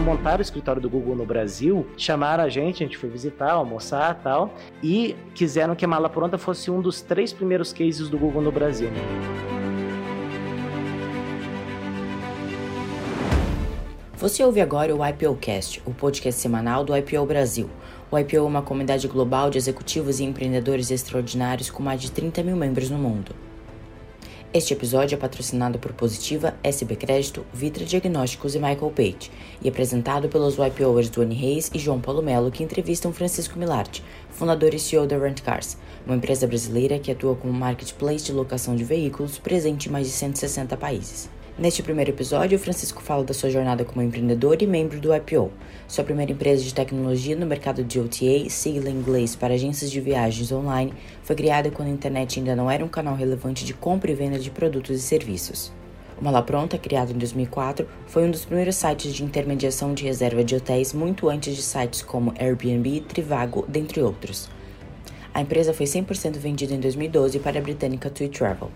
quando montaram o escritório do Google no Brasil, chamaram a gente, a gente foi visitar, almoçar tal, e quiseram que a Mala Pronta fosse um dos três primeiros cases do Google no Brasil. Você ouve agora o IPOcast, o podcast semanal do IPO Brasil. O IPO é uma comunidade global de executivos e empreendedores extraordinários com mais de 30 mil membros no mundo. Este episódio é patrocinado por Positiva, SB Crédito, Vitra Diagnósticos e Michael Page e apresentado pelos YPOers Duane Reis e João Paulo Melo que entrevistam Francisco Milarte, fundador e CEO da Rent Cars, uma empresa brasileira que atua como marketplace de locação de veículos presente em mais de 160 países. Neste primeiro episódio, Francisco fala da sua jornada como empreendedor e membro do IPO, sua primeira empresa de tecnologia no mercado de OTA, sigla em inglês para agências de viagens online, foi criada quando a internet ainda não era um canal relevante de compra e venda de produtos e serviços. O Mala Pronta, criado em 2004, foi um dos primeiros sites de intermediação de reserva de hotéis muito antes de sites como Airbnb, Trivago, dentre outros. A empresa foi 100% vendida em 2012 para a britânica TUI Travel.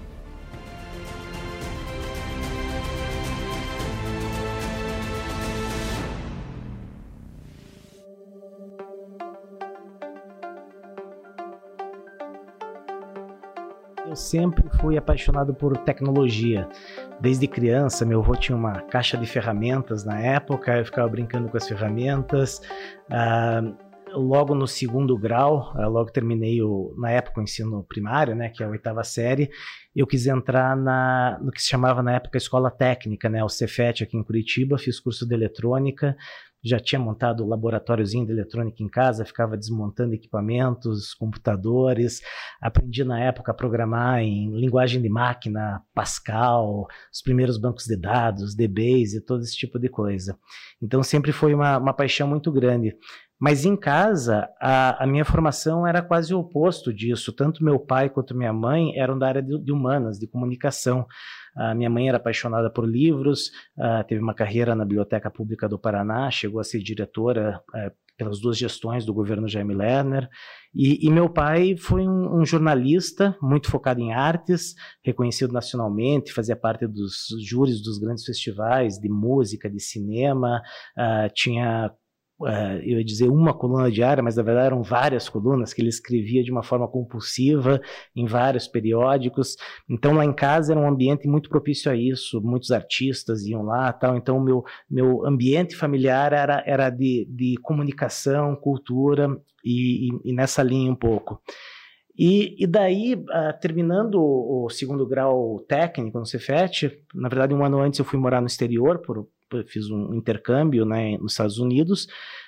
Sempre fui apaixonado por tecnologia. Desde criança, meu avô tinha uma caixa de ferramentas na época, eu ficava brincando com as ferramentas. Ah, logo no segundo grau, ah, logo terminei o, na época o ensino primário, né, que é a oitava série, eu quis entrar na, no que se chamava na época escola técnica, né, o Cefet aqui em Curitiba, fiz curso de eletrônica, já tinha montado o laboratóriozinho de eletrônica em casa, ficava desmontando equipamentos, computadores, aprendi na época a programar em linguagem de máquina, Pascal, os primeiros bancos de dados, DBase todo esse tipo de coisa. Então sempre foi uma, uma paixão muito grande. Mas em casa, a, a, minha formação era quase o oposto disso. Tanto meu pai quanto minha mãe eram da área de, de humanas, de comunicação. A minha mãe era apaixonada por livros, uh, teve uma carreira na Biblioteca Pública do Paraná, chegou a ser diretora uh, pelas duas gestões do governo Jaime Lerner. E, e meu pai foi um, um, jornalista muito focado em artes, reconhecido nacionalmente, fazia parte dos júris dos grandes festivais de música, de cinema, uh, tinha uh, eu ia dizer uma coluna diária, mas na verdade eram várias colunas que ele escrevia de uma forma compulsiva em vários periódicos. Então lá em casa era um ambiente muito propício a isso, muitos artistas iam lá, tal. Então meu meu ambiente familiar era era de, de comunicação, cultura e, e, e nessa linha um pouco. E, e, daí, uh, terminando o, o, segundo grau técnico no Cefet, na verdade, um ano antes eu fui morar no exterior por, fiz um intercâmbio né, nos Estados Unidos.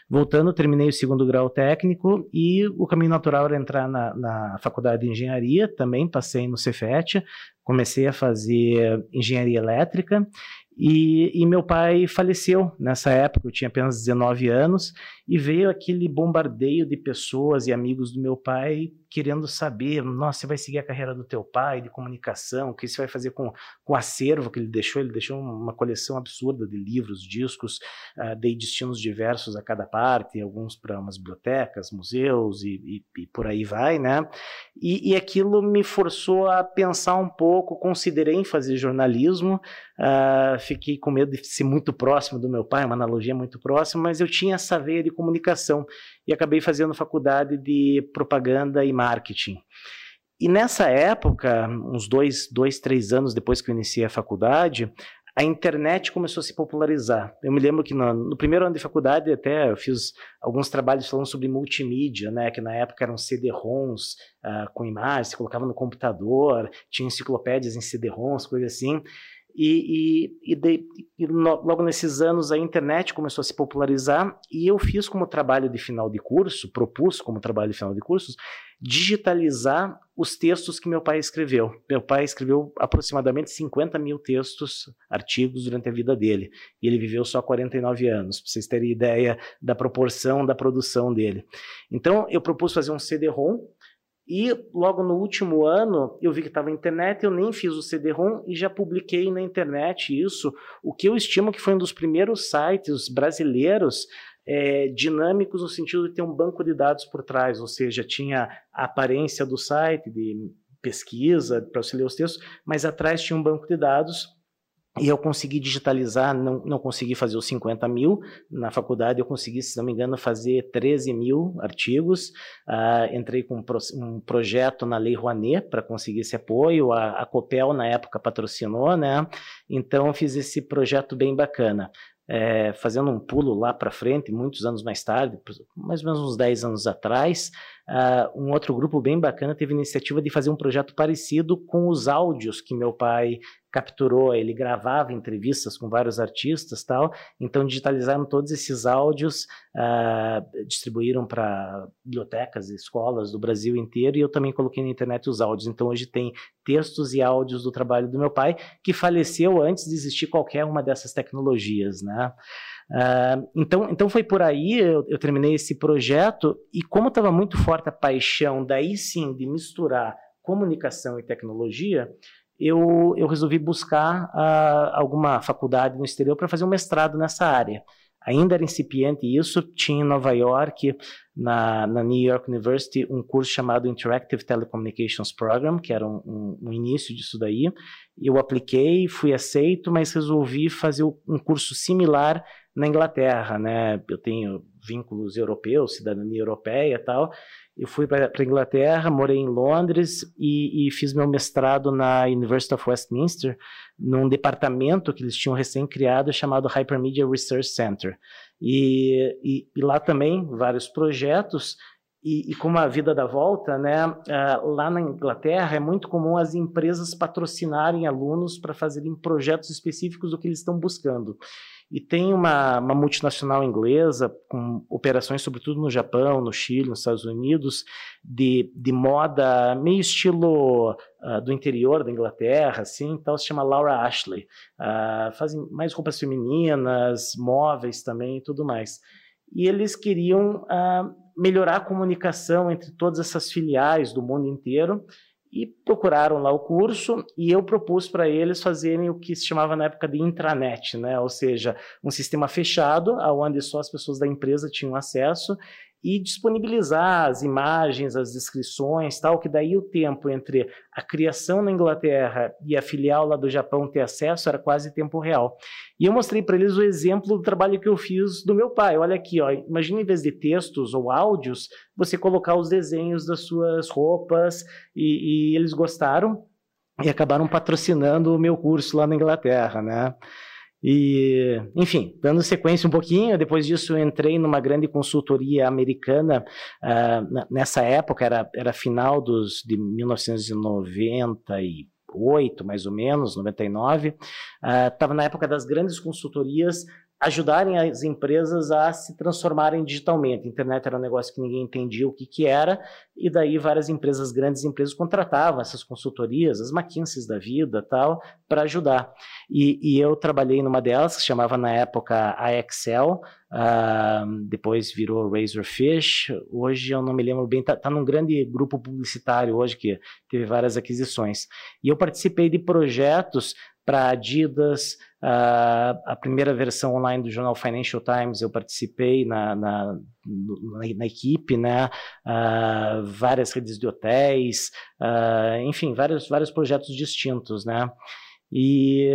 Voltando, terminei o segundo grau técnico e o caminho natural era entrar na, na faculdade de engenharia. Também passei no Cefet, comecei a fazer engenharia elétrica e, e, meu pai faleceu nessa época, eu tinha apenas 19 anos, e veio aquele bombardeio de pessoas e amigos do meu pai querendo saber, nossa, você vai seguir a carreira do teu pai, de comunicação, o que você vai fazer com, com o acervo que ele deixou? Ele deixou uma coleção absurda de livros, discos, uh, dei destinos diversos a cada parte, alguns para umas bibliotecas, museus e, e, e, por aí vai, né? E, e aquilo me forçou a pensar um pouco, considerei em fazer jornalismo, uh, fiquei com medo de ser muito próximo do meu pai, uma analogia muito próxima, mas eu tinha essa veia de comunicação e acabei fazendo faculdade de propaganda e marketing. E nessa época, uns dois, dois, três anos depois que eu iniciei a faculdade, a internet começou a se popularizar. Eu me lembro que no, no, primeiro ano de faculdade até eu fiz alguns trabalhos falando sobre multimídia, né, que na época eram CD-ROMs uh, com imagens, se colocava no computador, tinha enciclopédias em CD-ROMs, coisa assim. E, e, e, de, e no, logo nesses anos a internet começou a se popularizar e eu fiz como trabalho de final de curso, propus como trabalho de final de cursos, digitalizar os textos que meu pai escreveu. Meu pai escreveu aproximadamente 50 mil textos, artigos durante a vida dele. E ele viveu só 49 anos, para vocês terem ideia da proporção da produção dele. Então eu propus fazer um CD-ROM e logo no último ano eu vi que estava na internet, eu nem fiz o CD-ROM e já publiquei na internet isso, o que eu estimo que foi um dos primeiros sites brasileiros é, dinâmicos no sentido de ter um banco de dados por trás, ou seja, tinha a aparência do site de pesquisa para auxiliar os textos, mas atrás tinha um banco de dados e eu consegui digitalizar, não, não consegui fazer os 50 mil. Na faculdade eu consegui, se não me engano, fazer 13 mil artigos. Uh, entrei com um, pro, um, projeto na Lei Rouanet para conseguir esse apoio. A, a, Copel, na época, patrocinou, né? Então, eu fiz esse projeto bem bacana. É, fazendo um pulo lá para frente, muitos anos mais tarde, mais ou menos uns 10 anos atrás, uh, um outro grupo bem bacana teve a iniciativa de fazer um projeto parecido com os áudios que meu pai capturou, ele gravava entrevistas com vários artistas tal, então digitalizaram todos esses áudios, uh, distribuíram para bibliotecas e escolas do Brasil inteiro e eu também coloquei na internet os áudios, então hoje tem textos e áudios do trabalho do meu pai, que faleceu antes de existir qualquer uma dessas tecnologias, né? Uh, então, então foi por aí, eu, eu terminei esse projeto e como estava muito forte a paixão, daí sim, de misturar comunicação e tecnologia, eu, eu resolvi buscar uh, alguma faculdade no exterior para fazer um mestrado nessa área. Ainda era incipiente isso, tinha em Nova York, na, na, New York University, um curso chamado Interactive Telecommunications Program, que era um, um, um início disso daí. Eu apliquei, fui aceito, mas resolvi fazer um curso similar na Inglaterra, né? Eu tenho vínculos europeus, cidadania europeia e tal, eu fui para a Inglaterra, morei em Londres e, e, fiz meu mestrado na University of Westminster, num departamento que eles tinham recém-criado chamado Hypermedia Research Center. E, e, e lá também vários projetos. E, como a vida dá volta, né, uh, lá na Inglaterra é muito comum as empresas patrocinarem alunos para fazerem projetos específicos do que eles estão buscando. E tem uma, uma, multinacional inglesa, com operações sobretudo no Japão, no Chile, nos Estados Unidos, de, de moda meio estilo uh, do interior da Inglaterra, assim, então se chama Laura Ashley. Uh, fazem mais roupas femininas, móveis também e tudo mais. E eles queriam uh, melhorar a comunicação entre todas essas filiais do mundo inteiro e procuraram lá o curso e eu propus para eles fazerem o que se chamava na época de intranet, né? ou seja, um sistema fechado, onde só as pessoas da empresa tinham acesso e disponibilizar as imagens, as descrições, tal, que daí o tempo entre a criação na Inglaterra e a filial lá do Japão ter acesso era quase tempo real. E eu mostrei para eles o exemplo do trabalho que eu fiz do meu pai. Olha aqui, ó, imagina em vez de textos ou áudios, você colocar os desenhos das suas roupas e, e eles gostaram e acabaram patrocinando o meu curso lá na Inglaterra, né? E, enfim, dando sequência um pouquinho, depois disso entrei numa grande consultoria americana, uh, nessa época, era, era final dos, de 1998, mais ou menos, 99, estava uh, na época das grandes consultorias ajudarem as empresas a se transformarem digitalmente. A internet era um negócio que ninguém entendia o que, que era, e daí várias empresas, grandes empresas, contratavam essas consultorias, as McKinseys da vida, tal, para ajudar. E, e, eu trabalhei numa delas, que chamava na época a Excel, uh, depois virou Razorfish, hoje eu não me lembro bem, está tá num grande grupo publicitário hoje, que teve várias aquisições. E eu participei de projetos para Adidas, uh, a primeira versão online do jornal Financial Times eu participei na, na, na, na equipe, né? Uh, várias redes de hotéis, uh, enfim, vários, vários projetos distintos, né? E,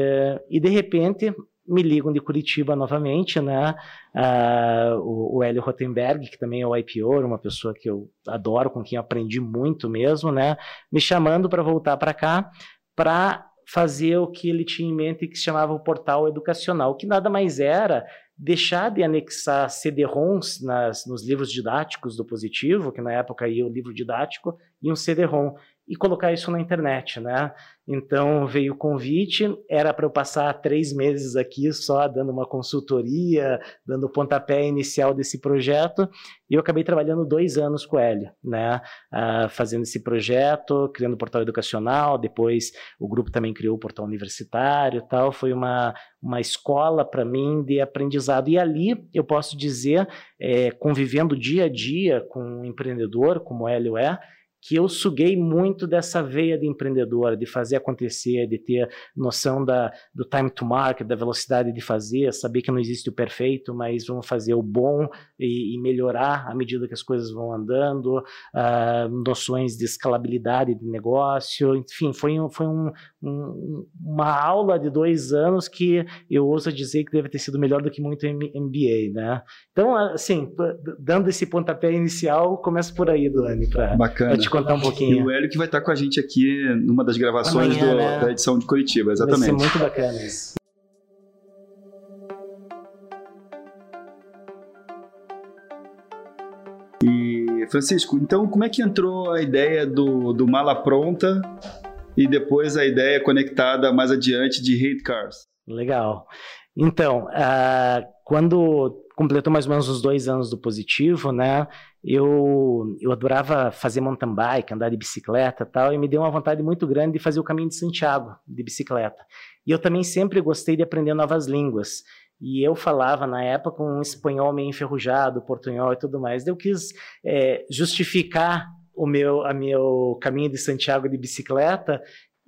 e de repente me ligam de Curitiba novamente, né? Uh, o, o Hélio Rotenberg, que também é o IPO, uma pessoa que eu adoro, com quem aprendi muito mesmo, né? Me chamando para voltar para cá para fazer o que ele tinha em mente que se chamava o portal educacional, que nada mais era deixar de anexar CD-ROMs nas, nos livros didáticos do Positivo, que na época ia o livro didático, e um CD-ROM e colocar isso na internet, né? Então veio o convite, era para eu passar três meses aqui só dando uma consultoria, dando o pontapé inicial desse projeto, e eu acabei trabalhando dois anos com ele, né? Uh, fazendo esse projeto, criando o portal educacional, depois o grupo também criou o portal universitário tal, foi uma, uma escola para mim de aprendizado, e ali eu posso dizer, é, convivendo dia a dia com um empreendedor como o Hélio é, que eu suguei muito dessa veia de empreendedor, de fazer acontecer, de ter noção da, do time to market, da velocidade de fazer, saber que não existe o perfeito, mas vamos fazer o bom e, e melhorar à medida que as coisas vão andando, uh, noções de escalabilidade de negócio, enfim, foi, um, foi um, um, uma aula de dois anos que eu ouso dizer que deve ter sido melhor do que muito MBA, né? Então, assim, dando esse pontapé inicial, começa por aí, Dani, para te contar um pouquinho. E o Hélio que vai estar com a gente aqui numa das gravações Amanhã, do, né? da edição de Curitiba, exatamente. Vai ser muito bacana isso. E, Francisco, então como é que entrou a ideia do, do Mala Pronta e depois a ideia conectada mais adiante de Hate Cars? Legal. Então, uh, quando completou mais ou menos os dois anos do positivo, né? Eu, eu adorava fazer mountain bike, andar de bicicleta tal, e me deu uma vontade muito grande de fazer o caminho de Santiago de bicicleta. E eu também sempre gostei de aprender novas línguas. E eu falava na época um espanhol meio enferrujado, portunhol e tudo mais. Eu quis é, justificar o meu, a meu caminho de Santiago de bicicleta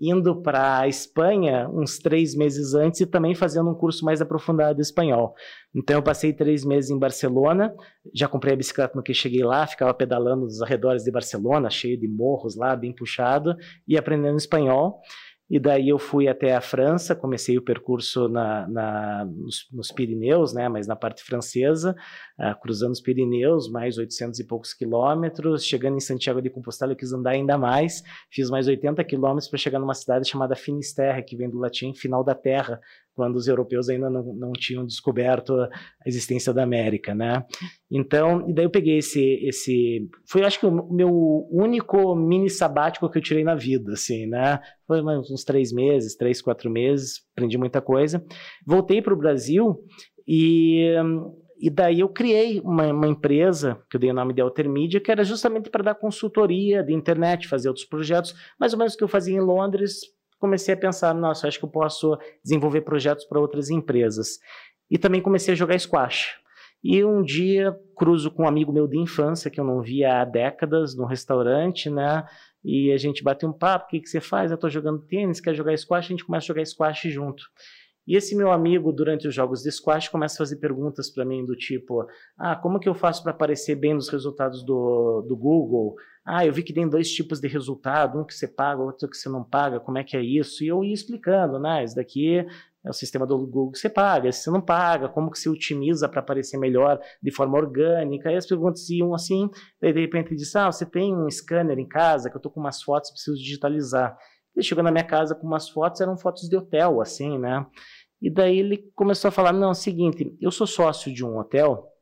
indo para a Espanha uns três meses antes e também fazendo um curso mais aprofundado de espanhol. Então eu passei três meses em Barcelona, já comprei a bicicleta no que cheguei lá, ficava pedalando nos arredores de Barcelona, cheio de morros lá, bem puxado, e aprendendo espanhol. E daí eu fui até a França, comecei o percurso na, na nos, nos, Pirineus, né, mas na parte francesa, uh, cruzando os Pirineus, mais 800 e poucos quilômetros. Chegando em Santiago de Compostela, eu quis andar ainda mais, fiz mais 80 quilômetros para chegar numa cidade chamada Finisterre, que vem do latim final da terra, quando os europeus ainda não, não tinham descoberto a existência da América, né? Então, e daí eu peguei esse, esse, foi acho que o meu único mini sabático que eu tirei na vida, assim, né? Foi uns três meses, três, quatro meses, aprendi muita coisa. Voltei para o Brasil e e daí eu criei uma, uma, empresa, que eu dei o nome de Altermídia, que era justamente para dar consultoria de internet, fazer outros projetos, mais ou menos o que eu fazia em Londres, comecei a pensar, nossa, acho que eu posso desenvolver projetos para outras empresas. E também comecei a jogar squash. E um dia cruzo com um amigo meu de infância, que eu não via há décadas, no restaurante, né? E a gente bate um papo, o que, que você faz? Eu estou jogando tênis, quer jogar squash? A gente começa a jogar squash junto. E esse meu amigo, durante os jogos de squash, começa a fazer perguntas para mim do tipo: ah, como que eu faço para aparecer bem nos resultados do, do Google? Ah, eu vi que tem dois tipos de resultado, um que você paga, outro que você não paga, como é que é isso? E eu ia explicando, né? Isso daqui é o sistema do Google que você paga, esse você não paga, como que você otimiza para aparecer melhor de forma orgânica? E as perguntas iam assim, daí de repente ele disse: Ah, você tem um scanner em casa que eu estou com umas fotos, preciso digitalizar. Ele chegou na minha casa com umas fotos, eram fotos de hotel, assim, né? E daí ele começou a falar: não, é o seguinte, eu sou sócio de um hotel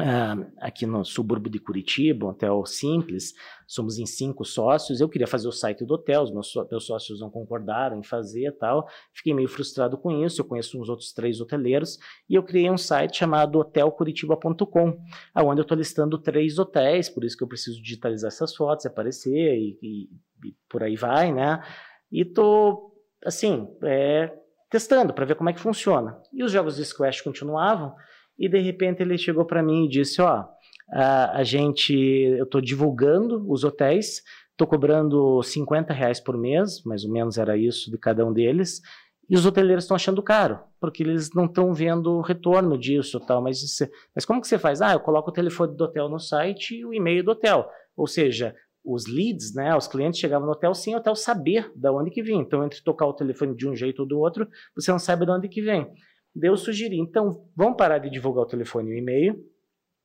Uh, aqui no subúrbio de Curitiba, um hotel simples, somos em cinco sócios. Eu queria fazer o site do hotel, os meus, meus sócios não concordaram em fazer tal. Fiquei meio frustrado com isso. Eu conheço uns outros três hoteleiros e eu criei um site chamado hotelcuritiba.com, onde eu estou listando três hotéis, por isso que eu preciso digitalizar essas fotos, aparecer e, e, e por aí vai, né? E tô assim, é, testando para ver como é que funciona. E os jogos de Squash continuavam. E de repente ele chegou para mim e disse: Ó, a, a gente, eu estou divulgando os hotéis, estou cobrando 50 reais por mês, mais ou menos era isso de cada um deles. E os hoteleiros estão achando caro, porque eles não estão vendo o retorno disso tal. Mas, mas como que você faz? Ah, eu coloco o telefone do hotel no site e o e-mail do hotel. Ou seja, os leads, né, os clientes chegavam no hotel sem o hotel saber de onde que vinha. Então, entre tocar o telefone de um jeito ou do outro, você não sabe de onde que vem. Daí eu sugeri, então, vamos parar de divulgar o telefone e o e-mail,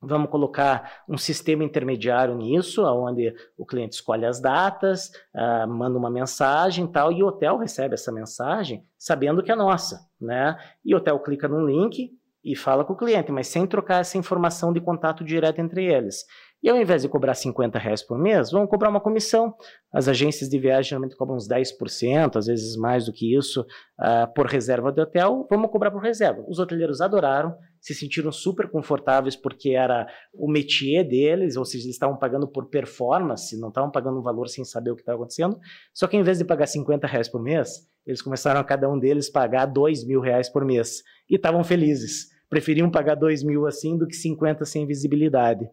Vamos colocar um sistema intermediário nisso, onde o cliente escolhe as datas, uh, manda uma mensagem tal, e o hotel recebe essa mensagem sabendo que é nossa. Né? E o hotel clica no link e fala com o cliente, mas sem trocar essa informação de contato direto entre eles. E ao invés de cobrar 50 reais por mês, vão cobrar uma comissão. As agências de viagem geralmente cobram uns 10%, às vezes mais do que isso, uh, por reserva de hotel. Vamos cobrar por reserva. Os hoteleiros adoraram, se sentiram super confortáveis porque era o métier deles, ou seja, eles estavam pagando por performance, não estavam pagando um valor sem saber o que estava acontecendo. Só que ao invés de pagar 50 reais por mês, eles começaram a cada um deles pagar 2 mil reais por mês. E estavam felizes. Preferiam pagar 2 mil assim do que 50 sem visibilidade.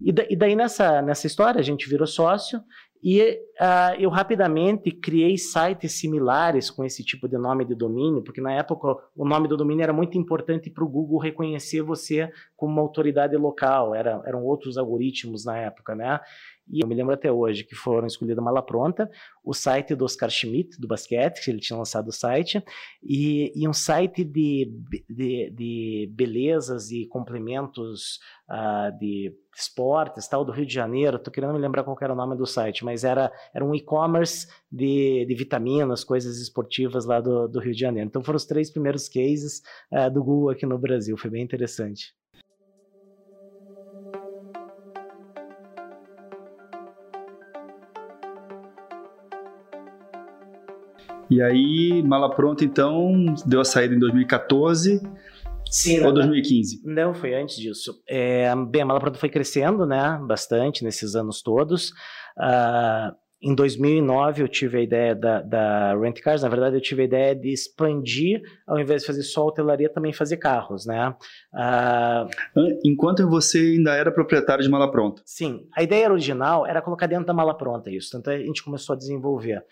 E, da, e daí nessa, nessa história a gente virou sócio E uh, eu rapidamente criei sites similares com esse tipo de nome de domínio, porque na época o nome do domínio era muito importante para o Google reconhecer você como uma autoridade local, era, eram outros algoritmos na época, né? E eu me lembro até hoje que foram escolhidas mala pronta, o site do Oscar Schmidt, do basquete, que ele tinha lançado o site, e, e um site de, de, de, belezas e complementos uh, de esportes, tal, do Rio de Janeiro. Estou querendo me lembrar qual era o nome do site, mas era, era um e-commerce de, de vitaminas, coisas esportivas lá do, do Rio de Janeiro. Então foram os três primeiros cases uh, do Google aqui no Brasil. Foi bem interessante. E aí, Mala Pronta, então, deu a saída em 2014. Sim, ou 2015? Não, foi antes disso. É, bem, a Mala Pronta foi crescendo, né, bastante nesses anos todos. Uh, em 2009 eu tive a ideia da, da Rent Cars, na verdade eu tive a ideia de expandir, ao invés de fazer só hotelaria, também fazer carros, né? Uh... Enquanto você ainda era proprietário de Mala Pronta? Sim, a ideia original era colocar dentro da Mala Pronta isso, tanto a gente começou a desenvolver.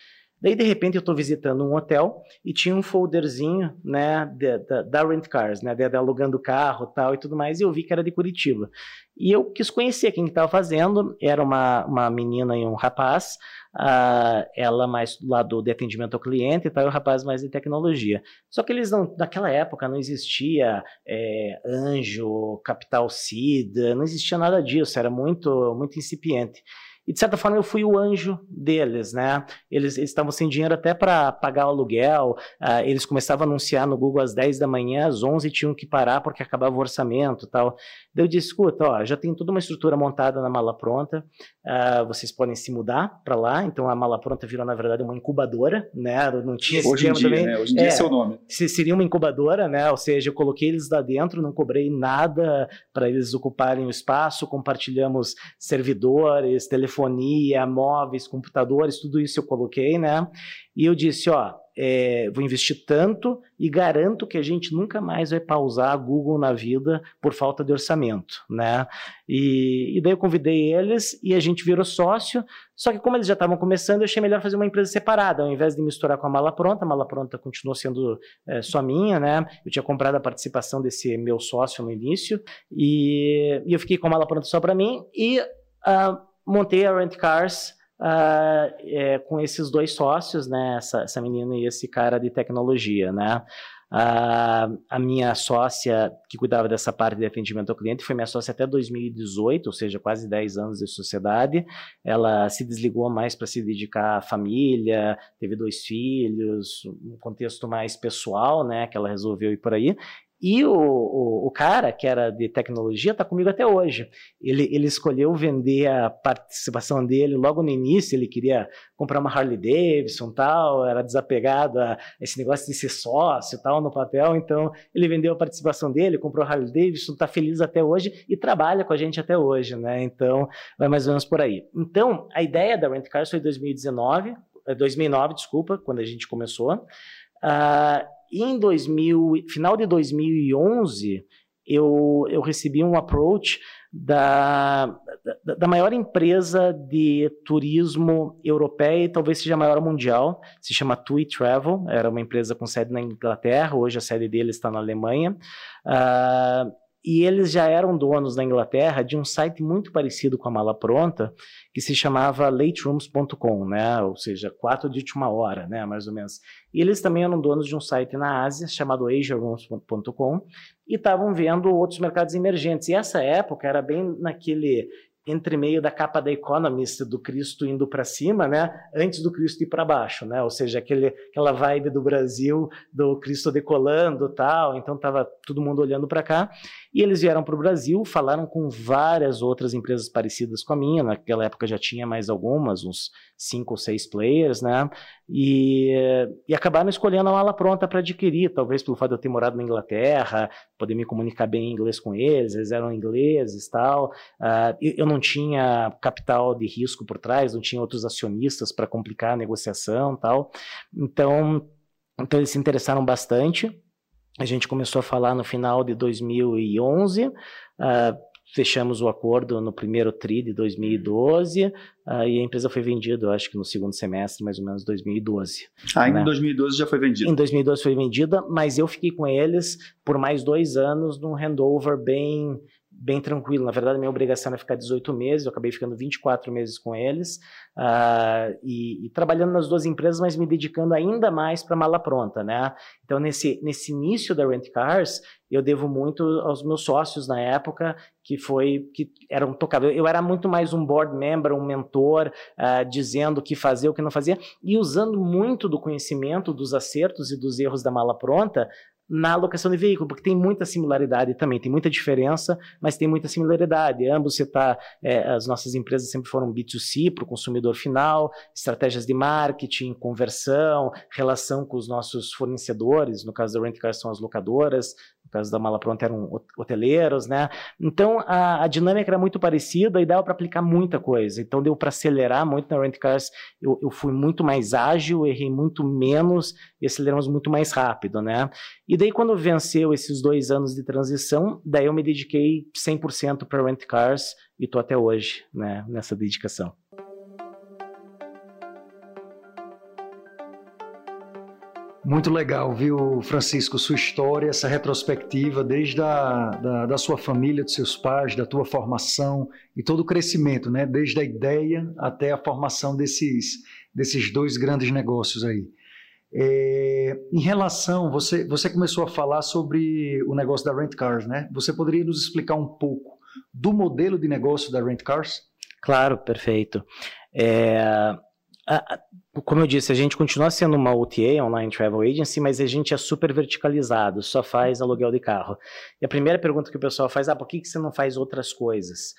Daí, de repente, eu estou visitando um hotel e tinha um folderzinho, né, da, da Rent Cars, né, de alugando carro tal e tudo mais, e eu vi que era de Curitiba. E eu quis conhecer quem estava fazendo, era uma, uma menina e um rapaz, uh, ela mais do lado de atendimento ao cliente e tal, e o rapaz mais de tecnologia. Só que eles não, naquela época não existia é, Anjo, Capital Seed, não existia nada disso, era muito, muito incipiente. E de certa forma eu fui o anjo deles, né? Eles, eles estavam sem dinheiro até para pagar o aluguel, uh, eles começavam a anunciar no Google às 10 da manhã, às 11 tinham que parar porque acabava o orçamento tal. Daí eu disse, escuta, ó, já tem toda uma estrutura montada na mala pronta, uh, vocês podem se mudar para lá, então a mala pronta virou na verdade uma incubadora, né? Não tinha esse Hoje em dia, também. né? Hoje em dia é, é seu nome. Seria uma incubadora, né? Ou seja, eu coloquei eles lá dentro, não cobrei nada para eles ocuparem o espaço, compartilhamos servidores, telefones, telefonia, móveis, computadores, tudo isso eu coloquei, né? E eu disse, ó, é, vou investir tanto e garanto que a gente nunca mais vai pausar a Google na vida por falta de orçamento, né? E, e daí eu convidei eles e a gente virou sócio, só que como eles já estavam começando, eu achei melhor fazer uma empresa separada, ao invés de misturar com a Mala Pronta, a Mala Pronta continuou sendo é, só minha, né? Eu tinha comprado a participação desse meu sócio no início e, e eu fiquei com a Mala Pronta só para mim e... Uh, montei a Rent Cars uh, é, com esses dois sócios, né? Essa, essa, menina e esse cara de tecnologia, né? Uh, a minha sócia que cuidava dessa parte de atendimento ao cliente foi minha sócia até 2018, ou seja, quase 10 anos de sociedade. Ela se desligou mais para se dedicar à família, teve dois filhos, um contexto mais pessoal, né, que ela resolveu ir por aí. E o, o, o, cara, que era de tecnologia, está comigo até hoje. Ele, ele escolheu vender a participação dele logo no início, ele queria comprar uma Harley Davidson tal, era desapegado a esse negócio de ser sócio tal no papel, então ele vendeu a participação dele, comprou a Harley Davidson, está feliz até hoje e trabalha com a gente até hoje, né? Então, vai mais ou menos por aí. Então, a ideia da Rent Cars foi em 2019, 2009, desculpa, quando a gente começou. Uh, em 2000, final de 2011, eu, eu recebi um approach da, da, da, maior empresa de turismo europeia e talvez seja a maior mundial, se chama TUI Travel, era uma empresa com sede na Inglaterra, hoje a sede deles está na Alemanha. Uh, e eles já eram donos na Inglaterra de um site muito parecido com a Mala Pronta, que se chamava laterooms.com, né? Ou seja, quatro de última hora, né? Mais ou menos. E eles também eram donos de um site na Ásia chamado asiarooms.com e estavam vendo outros mercados emergentes. E essa época era bem naquele entre meio da capa da Economist do Cristo indo para cima, né, antes do Cristo ir para baixo, né, ou seja, aquele, aquela vibe do Brasil, do Cristo decolando tal, então estava todo mundo olhando para cá, e eles vieram para o Brasil, falaram com várias outras empresas parecidas com a minha, naquela época já tinha mais algumas, uns cinco ou seis players, né, e, e acabaram escolhendo a mala pronta para adquirir, talvez pelo fato de eu ter morado na Inglaterra, poder me comunicar bem em inglês com eles, eles eram ingleses tal, uh, eu não tinha capital de risco por trás, não tinha outros acionistas para complicar a negociação tal, então, então eles se interessaram bastante, a gente começou a falar no final de 2011, uh, fechamos o acordo no primeiro TRI de 2012 uh, ah, e a empresa foi vendida, acho que no segundo semestre, mais ou menos 2012. Ah, né? em 2012 já foi vendida? Em 2012 foi vendida, mas eu fiquei com eles por mais dois anos num handover bem bem tranquilo. Na verdade, minha obrigação era ficar 18 meses, eu acabei ficando 24 meses com eles, uh, e, e, trabalhando nas duas empresas, mas me dedicando ainda mais para mala pronta, né? Então, nesse, nesse início da Rent Cars, eu devo muito aos meus sócios na época, que foi que eram tocados. Eu era muito mais um board member, um mentor, uh, dizendo o que fazer, o que não fazia, e usando muito do conhecimento dos acertos e dos erros da mala pronta na alocação de veículo, porque tem muita similaridade também, tem muita diferença, mas tem muita similaridade. Ambos você tá, é, as nossas empresas sempre foram B2C para o consumidor final, estratégias de marketing, conversão, relação com os nossos fornecedores, no caso da Rent Car são as locadoras, no caso da Mala Pronta eram hoteleiros, né? Então a, a dinâmica era muito parecida e dava para aplicar muita coisa. Então deu para acelerar muito na Rent Cars. Eu, eu, fui muito mais ágil, errei muito menos e aceleramos muito mais rápido, né? E daí quando venceu esses dois anos de transição, daí eu me dediquei 100% para Rent Cars e estou até hoje, né? Nessa dedicação. Muito legal, viu, Francisco, sua história, essa retrospectiva, desde a da, da, sua família, dos seus pais, da tua formação e todo o crescimento, né? Desde a ideia até a formação desses, desses dois grandes negócios aí. É, em relação, você, você começou a falar sobre o negócio da Rent Cars, né? Você poderia nos explicar um pouco do modelo de negócio da Rent Cars? Claro, perfeito. É, como eu disse, a gente continua sendo uma OTA, Online Travel Agency, mas a gente é super verticalizado, só faz aluguel de carro. E a primeira pergunta que o pessoal faz, ah, por que, que você não faz outras coisas?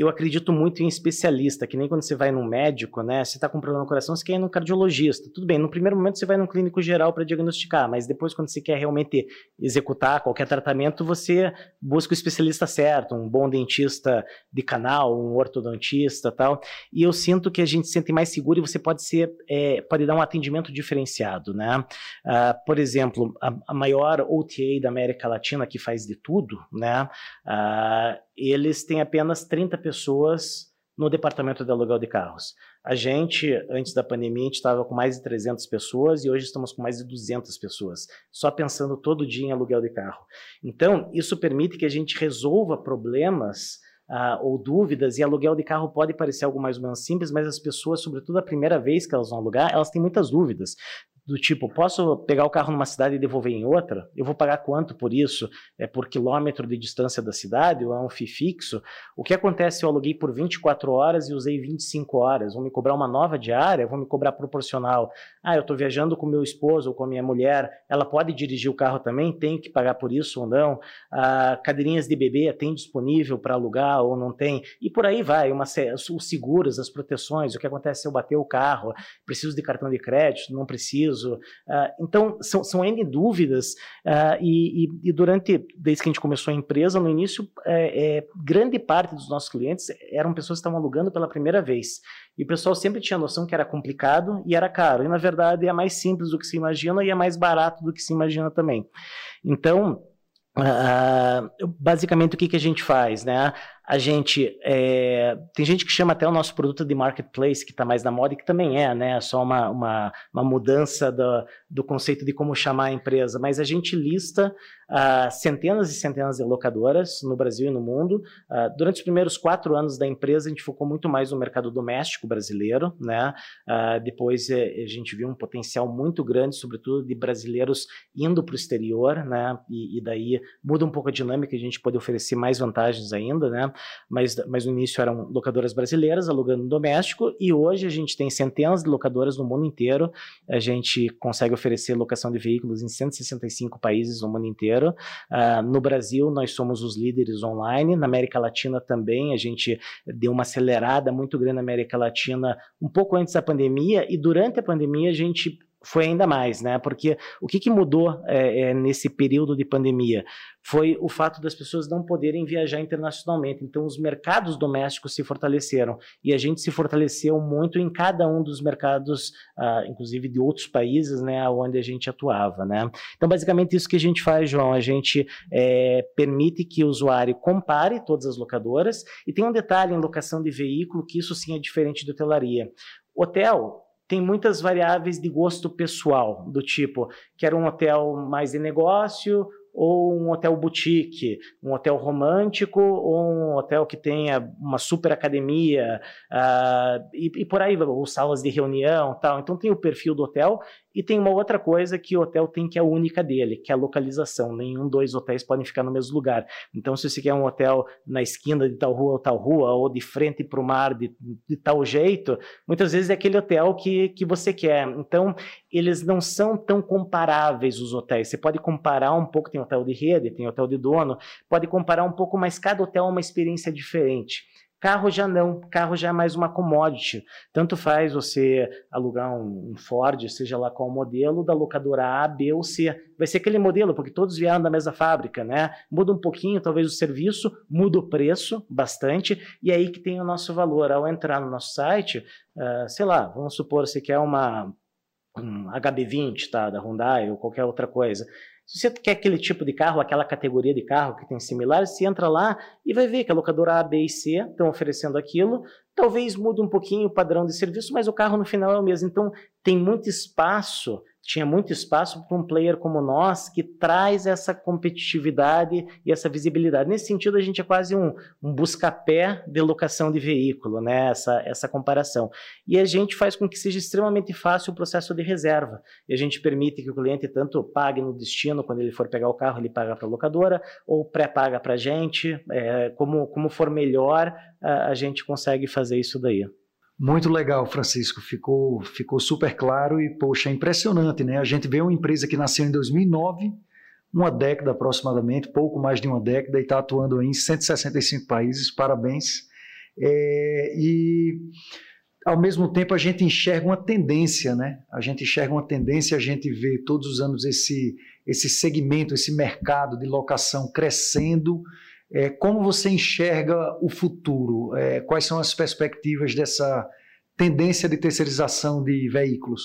Eu acredito muito em especialista, que nem quando você vai num médico, né? Você está com problema no coração, você quer ir no cardiologista. Tudo bem, no primeiro momento você vai no clínico geral para diagnosticar, mas depois, quando você quer realmente executar qualquer tratamento, você busca o especialista certo, um bom dentista de canal, um ortodontista tal. E eu sinto que a gente se sente mais seguro e você pode ser, é, pode dar um atendimento diferenciado, né? Uh, por exemplo, a, a, maior OTA da América Latina que faz de tudo, né? Uh, eles têm apenas 30 pessoas no departamento de aluguel de carros. A gente, antes da pandemia, a gente estava com mais de 300 pessoas e hoje estamos com mais de 200 pessoas, só pensando todo dia em aluguel de carro. Então, isso permite que a gente resolva problemas uh, ou dúvidas, e aluguel de carro pode parecer algo mais ou menos simples, mas as pessoas, sobretudo a primeira vez que elas vão alugar, elas têm muitas dúvidas do tipo, posso pegar o carro numa cidade e devolver em outra? Eu vou pagar quanto por isso? É por quilômetro de distância da cidade ou é um FII fixo? O que acontece se eu aluguei por 24 horas e usei 25 horas? Vão me cobrar uma nova diária? Vão me cobrar proporcional? Ah, eu estou viajando com meu esposo ou com a minha mulher, ela pode dirigir o carro também? Tenho que pagar por isso ou não? Ah, cadeirinhas de bebê tem disponível para alugar ou não tem? E por aí vai, uma, os seguros, as proteções, o que acontece se eu bater o carro? Preciso de cartão de crédito? Não preciso? Uh, então, são, são N dúvidas, uh, e, e, e, durante, desde que a gente começou a empresa, no início, é, é, grande parte dos nossos clientes eram pessoas que estavam alugando pela primeira vez. E o pessoal sempre tinha noção que era complicado e era caro. E, na verdade, é mais simples do que se imagina e é mais barato do que se imagina também. Então, Uh, basicamente o que, que a gente faz, né? A gente é, tem gente que chama até o nosso produto de marketplace que está mais na moda e que também é, né? Só uma, uma, uma mudança do, do conceito de como chamar a empresa, mas a gente lista uh, centenas e centenas de locadoras no Brasil e no mundo. Uh, durante os primeiros quatro anos da empresa, a gente focou muito mais no mercado doméstico brasileiro, né? Uh, depois eh, a gente viu um potencial muito grande, sobretudo de brasileiros indo para o exterior, né? E, e, daí muda um pouco a dinâmica, a gente pode oferecer mais vantagens ainda, né? Mas, mas no início eram locadoras brasileiras alugando doméstico e hoje a gente tem centenas de locadoras no mundo inteiro. A gente consegue oferecer locação de veículos em 165 países no mundo inteiro. Uh, no Brasil, nós somos os líderes online. Na América Latina também, a gente deu uma acelerada muito grande na América Latina um pouco antes da pandemia e durante a pandemia a gente foi ainda mais, né? Porque o que, que mudou é, é, nesse período de pandemia? Foi o fato das pessoas não poderem viajar internacionalmente. Então, os mercados domésticos se fortaleceram. E a gente se fortaleceu muito em cada um dos mercados, uh, inclusive de outros países, né? Onde a gente atuava, né? Então, basicamente, isso que a gente faz, João. A gente é, permite que o usuário compare todas as locadoras. E tem um detalhe em locação de veículo que isso sim é diferente de hotelaria. Hotel, tem muitas variáveis de gosto pessoal, do tipo, quero um hotel mais de negócio ou um hotel boutique, um hotel romântico ou um hotel que tenha uma super academia uh, e, e, por aí, ou salas de reunião tal. Então tem o perfil do hotel e tem uma outra coisa que o hotel tem que é única dele, que é a localização. Nenhum dois hotéis podem ficar no mesmo lugar. Então, se você quer um hotel na esquina de tal rua ou tal rua, ou de frente para o mar de, de, tal jeito, muitas vezes é aquele hotel que, que você quer. Então, eles não são tão comparáveis os hotéis. Você pode comparar um pouco, tem hotel de rede, tem hotel de dono, pode comparar um pouco, mas cada hotel é uma experiência diferente. Carro já não, carro já é mais uma commodity. Tanto faz você alugar um, Ford, seja lá qual modelo, da locadora A, B ou C. Vai ser aquele modelo, porque todos vieram da mesma fábrica, né? Muda um pouquinho, talvez, o serviço, muda o preço bastante, e é aí que tem o nosso valor. Ao entrar no nosso site, uh, sei lá, vamos supor, você quer uma um HB20, tá, da Hyundai ou qualquer outra coisa. Se você quer aquele tipo de carro, aquela categoria de carro que tem similares, você entra lá e vai ver que a locadora A, B e C estão oferecendo aquilo. Talvez mude um pouquinho o padrão de serviço, mas o carro no final é o mesmo. Então, tem muito espaço tinha muito espaço para um player como nós que traz essa competitividade e essa visibilidade. Nesse sentido, a gente é quase um, um busca-pé de locação de veículo, né? essa, essa comparação. E a gente faz com que seja extremamente fácil o processo de reserva. E a gente permite que o cliente tanto pague no destino, quando ele for pegar o carro, ele paga para a locadora, ou pré-paga para a gente. É, como, como for melhor, a, a gente consegue fazer isso daí. Muito legal, Francisco. Ficou, ficou super claro e, poxa, é impressionante, né? A gente vê uma empresa que nasceu em 2009, uma década aproximadamente, pouco mais de uma década, e está atuando em 165 países. Parabéns. É, e, ao mesmo tempo, a gente enxerga uma tendência, né? A gente enxerga uma tendência, a gente vê todos os anos esse, esse segmento, esse mercado de locação crescendo é, como você enxerga o futuro? É, quais são as perspectivas dessa tendência de terceirização de veículos?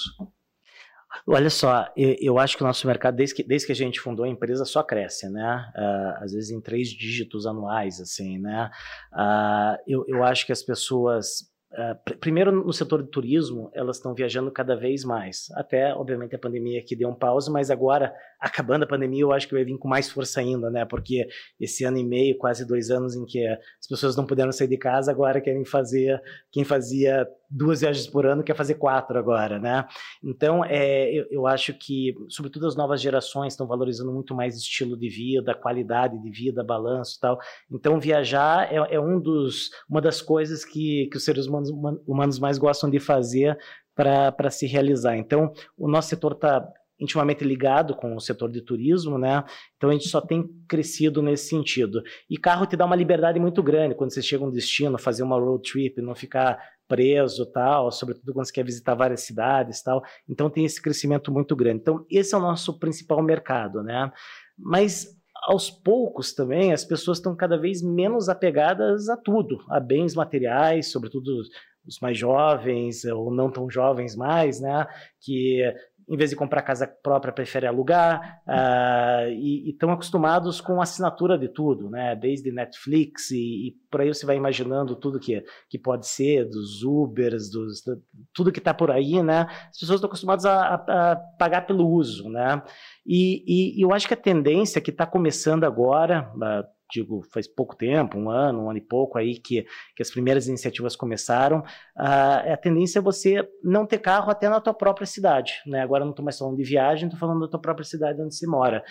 Olha só, eu acho que o nosso mercado, desde que, desde que a gente fundou a empresa, só cresce, né? Uh, às vezes em três dígitos anuais, assim, né? Uh, eu, eu acho que as pessoas Uh, pr primeiro, no setor de turismo, elas estão viajando cada vez mais. Até, obviamente, a pandemia que deu um pause, mas agora, acabando a pandemia, eu acho que vai vir com mais força ainda, né? Porque esse ano e meio, quase dois anos em que as pessoas não puderam sair de casa, agora querem fazer. Quem fazia duas viagens por ano quer fazer quatro agora, né? Então, é, eu, eu acho que, sobretudo, as novas gerações estão valorizando muito mais estilo de vida, qualidade de vida, balanço e tal. Então, viajar é, é um dos, uma das coisas que, que os seres humanos humanos, mais gostam de fazer para se realizar. Então, o nosso setor está intimamente ligado com o setor de turismo, né? Então a gente só tem crescido nesse sentido. E carro te dá uma liberdade muito grande quando você chega a um destino, fazer uma road trip, não ficar preso, tal, sobretudo quando você quer visitar várias cidades, tal. Então tem esse crescimento muito grande. Então esse é o nosso principal mercado, né? Mas aos poucos também as pessoas estão cada vez menos apegadas a tudo, a bens materiais, sobretudo os mais jovens ou não tão jovens mais, né? Que em vez de comprar casa própria, prefere alugar, uh, e estão acostumados com assinatura de tudo, né? Desde Netflix e, e, por aí você vai imaginando tudo que, que pode ser, dos Ubers, dos, tudo que está por aí, né? As pessoas estão acostumadas a, a, a, pagar pelo uso, né? E, e, e eu acho que a tendência que está começando agora, uh, digo, faz pouco tempo, um ano, um ano e pouco aí que, que as primeiras iniciativas começaram, uh, a tendência é você não ter carro até na tua própria cidade, né? Agora não estou mais falando de viagem, estou falando da tua própria cidade onde você mora.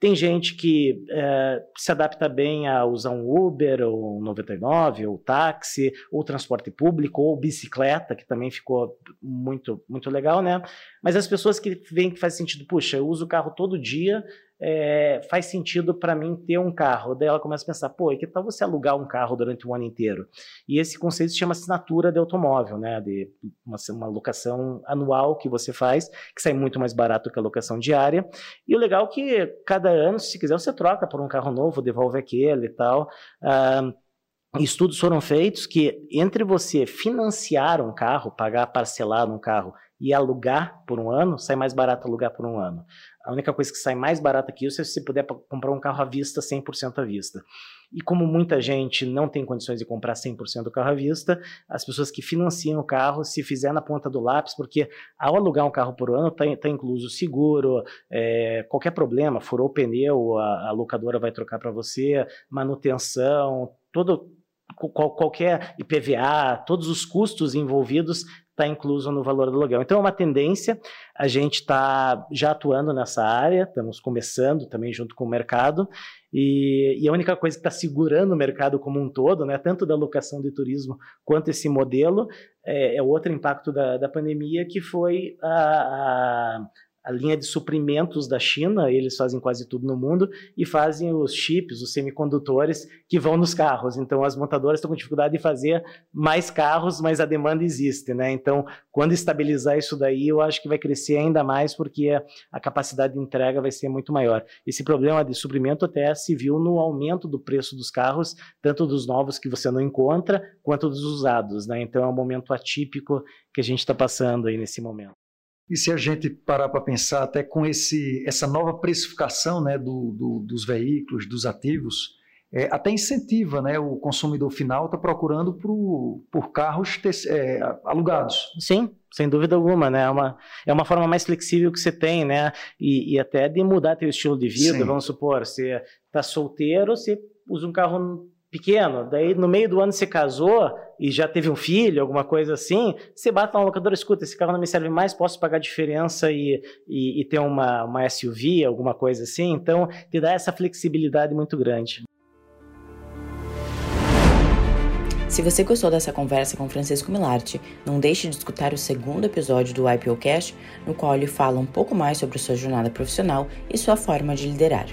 Tem gente que é, se adapta bem a usar um Uber, ou um 99, ou táxi, ou transporte público, ou bicicleta, que também ficou muito, muito legal, né? Mas as pessoas que veem que faz sentido, puxa, eu uso o carro todo dia, é, faz sentido para mim ter um carro. Daí ela começa a pensar, pô, e que tal você alugar um carro durante o ano inteiro? E esse conceito se chama assinatura de automóvel, né? De uma, uma locação anual que você faz, que sai muito mais barato que a locação diária. E o legal é que cada ano, se quiser, você troca por um carro novo, devolve aquele e tal. Uh, estudos foram feitos que entre você financiar um carro, pagar parcelado um carro e alugar por um ano, sai mais barato alugar por um ano. A única coisa que sai mais barata que isso é se você puder comprar um carro à vista, 100% à vista. E como muita gente não tem condições de comprar 100% do carro à vista, as pessoas que financiam o carro, se fizer na ponta do lápis, porque ao alugar um carro por ano, está tá incluso seguro, é, qualquer problema, furou o pneu, a, a locadora vai trocar para você, manutenção, todo qualquer IPVA, todos os custos envolvidos está incluso no valor do aluguel. Então é uma tendência, a gente está já atuando nessa área, estamos começando também junto com o mercado, e, e a única coisa que está segurando o mercado como um todo, né, tanto da locação de turismo quanto esse modelo, é, é outro impacto da, da pandemia, que foi a, a a linha de suprimentos da China, eles fazem quase tudo no mundo e fazem os chips, os semicondutores que vão nos carros. Então as montadoras estão com dificuldade de fazer mais carros, mas a demanda existe, né? Então, quando estabilizar isso daí, eu acho que vai crescer ainda mais porque a capacidade de entrega vai ser muito maior. Esse problema de suprimento até se viu no aumento do preço dos carros, tanto dos novos que você não encontra, quanto dos usados, né? Então é um momento atípico que a gente está passando aí nesse momento. E se a gente parar para pensar até com esse, essa nova precificação né, do, do, dos veículos, dos ativos, é, até incentiva né, o consumidor final está procurando por, por carros é, alugados. Sim, sem dúvida alguma, né? É uma, é uma forma mais flexível que você tem, né? E, e até de mudar teu estilo de vida. Sim. Vamos supor, você está solteiro, você usa um carro pequeno, daí no meio do ano você casou e já teve um filho, alguma coisa assim, você bate na locadora, escuta, esse carro não me serve mais, posso pagar a diferença e, e, e ter uma, uma SUV, alguma coisa assim, então te dá essa flexibilidade muito grande. Se você gostou dessa conversa com Francisco Milarte, não deixe de escutar o segundo episódio do IPOcast, no qual ele fala um pouco mais sobre sua jornada profissional e sua forma de liderar.